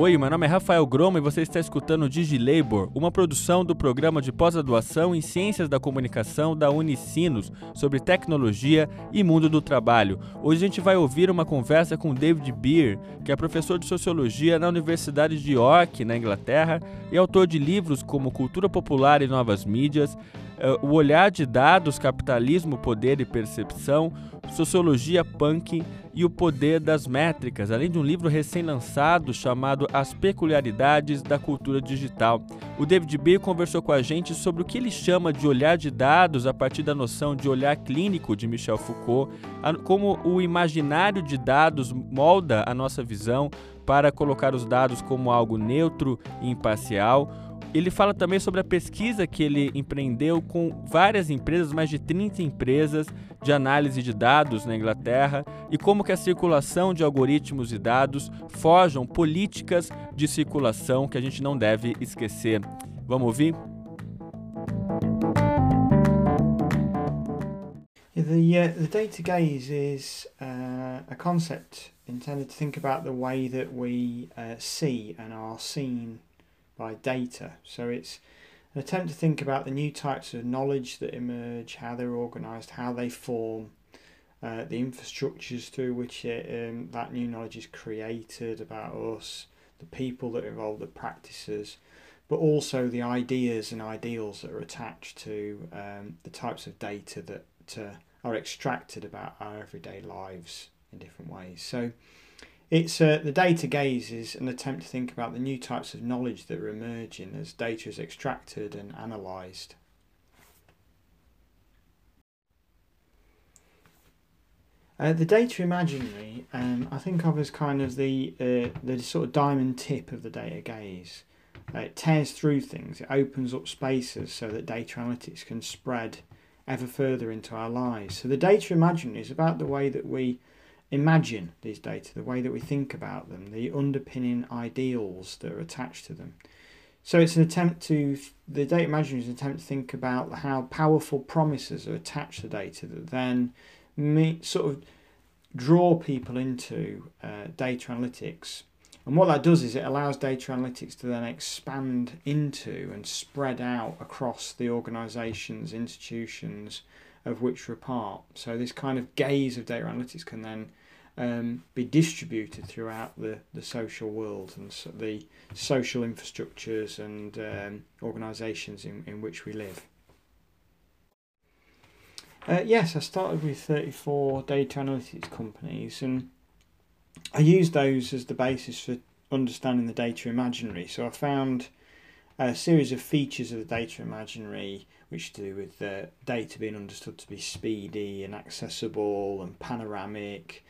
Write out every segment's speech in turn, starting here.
Oi, meu nome é Rafael Groma e você está escutando DigiLabor, uma produção do programa de pós-graduação em Ciências da Comunicação da Unicinos sobre tecnologia e mundo do trabalho. Hoje a gente vai ouvir uma conversa com David Beer, que é professor de Sociologia na Universidade de York, na Inglaterra, e autor de livros como Cultura Popular e Novas Mídias, eh, O Olhar de Dados, Capitalismo, Poder e Percepção, Sociologia Punk e o Poder das Métricas, além de um livro recém-lançado chamado As Peculiaridades da Cultura Digital. O David Beer conversou com a gente sobre o que ele chama de olhar de dados a partir da noção de olhar clínico de Michel Foucault, como o imaginário de dados molda a nossa visão para colocar os dados como algo neutro e imparcial ele fala também sobre a pesquisa que ele empreendeu com várias empresas, mais de 30 empresas de análise de dados na Inglaterra e como que a circulação de algoritmos e dados forjam políticas de circulação que a gente não deve esquecer. Vamos ouvir? The, uh, the data gaze is uh, a concept intended to think about the way that we uh, see and are seen by data. So it's an attempt to think about the new types of knowledge that emerge, how they're organised, how they form, uh, the infrastructures through which it, um, that new knowledge is created about us, the people that are involved, the practices, but also the ideas and ideals that are attached to um, the types of data that uh, are extracted about our everyday lives in different ways. So it's uh, the data gaze is an attempt to think about the new types of knowledge that are emerging as data is extracted and analysed. Uh, the data imaginary, um, I think of as kind of the uh, the sort of diamond tip of the data gaze. Uh, it tears through things. It opens up spaces so that data analytics can spread ever further into our lives. So the data imaginary is about the way that we imagine these data, the way that we think about them, the underpinning ideals that are attached to them. So it's an attempt to, the data imaginary is an attempt to think about how powerful promises are attached to data that then me, sort of draw people into uh, data analytics. And what that does is it allows data analytics to then expand into and spread out across the organisations, institutions of which we're part. So this kind of gaze of data analytics can then um, be distributed throughout the, the social world and so the social infrastructures and um, organisations in, in which we live. Uh, yes, I started with 34 data analytics companies and I used those as the basis for understanding the data imaginary. So I found a series of features of the data imaginary which do with the data being understood to be speedy and accessible and panoramic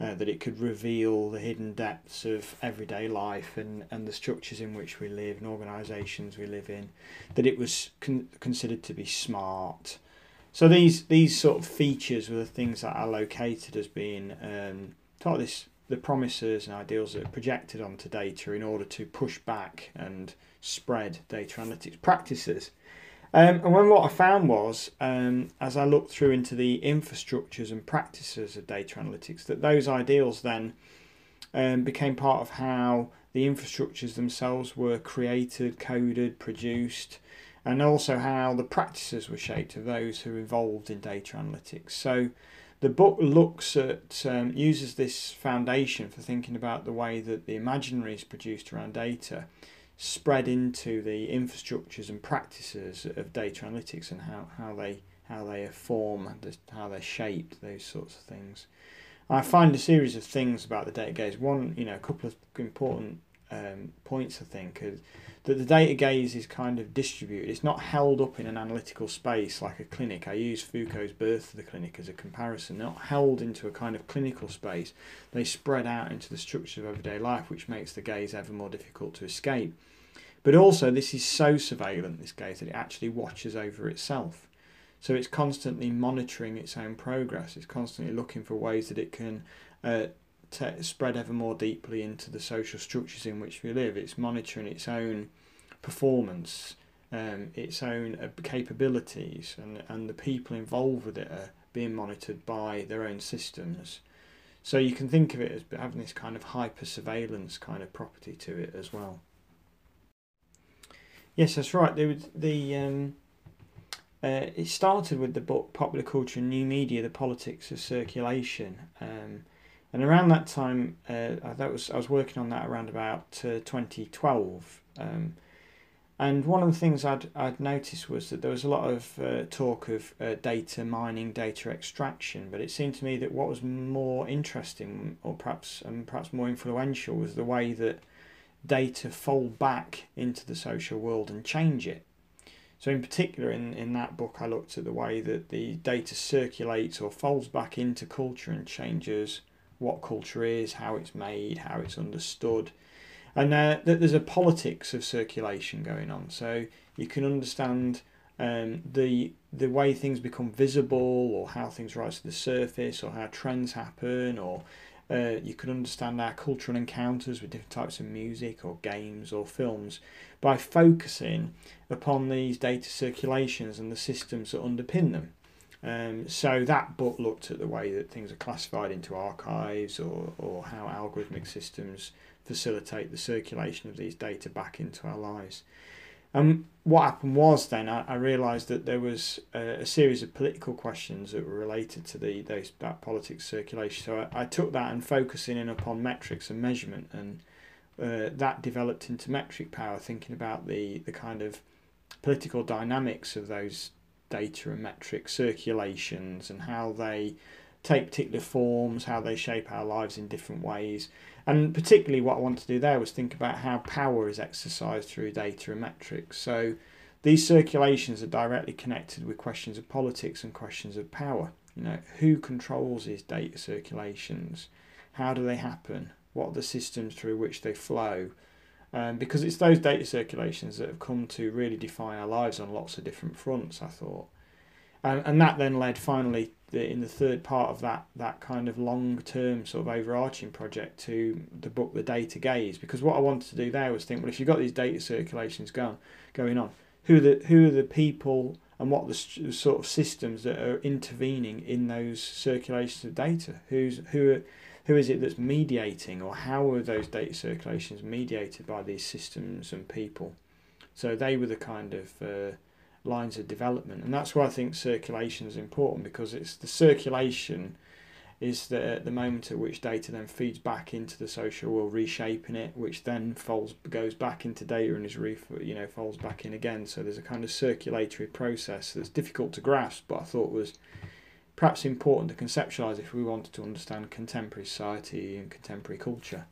uh, that it could reveal the hidden depths of everyday life and, and the structures in which we live and organisations we live in, that it was con- considered to be smart. So these these sort of features were the things that are located as being um, this the promises and ideals that are projected onto data in order to push back and spread data analytics practices. Um, and when what I found was, um, as I looked through into the infrastructures and practices of data analytics, that those ideals then um, became part of how the infrastructures themselves were created, coded, produced, and also how the practices were shaped of those who were involved in data analytics. So the book looks at, um, uses this foundation for thinking about the way that the imaginary is produced around data spread into the infrastructures and practices of data analytics and how, how they how they form how they're shaped those sorts of things. I find a series of things about the data gaze. One, you know, a couple of important um, points I think that the data gaze is kind of distributed. It's not held up in an analytical space like a clinic. I use Foucault's Birth of the Clinic as a comparison. They're not held into a kind of clinical space. They spread out into the structure of everyday life, which makes the gaze ever more difficult to escape. But also, this is so surveillant, this gaze, that it actually watches over itself. So it's constantly monitoring its own progress. It's constantly looking for ways that it can uh, spread ever more deeply into the social structures in which we live. It's monitoring its own performance, um, its own uh, capabilities, and, and the people involved with it are being monitored by their own systems. So you can think of it as having this kind of hyper surveillance kind of property to it as well. Yes, that's right. Was the um, uh, it started with the book Popular Culture and New Media: The Politics of Circulation, um, and around that time, uh, that was I was working on that around about uh, 2012. Um, and one of the things I'd, I'd noticed was that there was a lot of uh, talk of uh, data mining, data extraction, but it seemed to me that what was more interesting, or perhaps and perhaps more influential, was the way that data fold back into the social world and change it. So, in particular, in, in that book, I looked at the way that the data circulates or folds back into culture and changes what culture is, how it's made, how it's understood. And uh, that there's a politics of circulation going on. So, you can understand um, the the way things become visible, or how things rise to the surface, or how trends happen, or uh, you can understand our cultural encounters with different types of music or games or films by focusing upon these data circulations and the systems that underpin them. Um, so that book looked at the way that things are classified into archives or, or how algorithmic systems facilitate the circulation of these data back into our lives. And what happened was then I, I realised that there was a, a, series of political questions that were related to the those, that politics circulation. So I, I took that and focusing in upon metrics and measurement, and uh, that developed into metric power, thinking about the the kind of political dynamics of those data and metric circulations and how they take particular forms, how they shape our lives in different ways. And particularly, what I want to do there was think about how power is exercised through data and metrics. So, these circulations are directly connected with questions of politics and questions of power. You know, who controls these data circulations? How do they happen? What are the systems through which they flow? Um, because it's those data circulations that have come to really define our lives on lots of different fronts, I thought. And, and that then led finally the, in the third part of that that kind of long term sort of overarching project to the book The Data Gaze because what I wanted to do there was think well if you've got these data circulations going going on who are the who are the people and what the sort of systems that are intervening in those circulations of data who's who are, who is it that's mediating or how are those data circulations mediated by these systems and people so they were the kind of uh, lines of development. And that's why I think circulation is important because it's the circulation is the the moment at which data then feeds back into the social world, reshaping it, which then folds goes back into data and is re you know folds back in again. So there's a kind of circulatory process that's difficult to grasp, but I thought was perhaps important to conceptualize if we wanted to understand contemporary society and contemporary culture.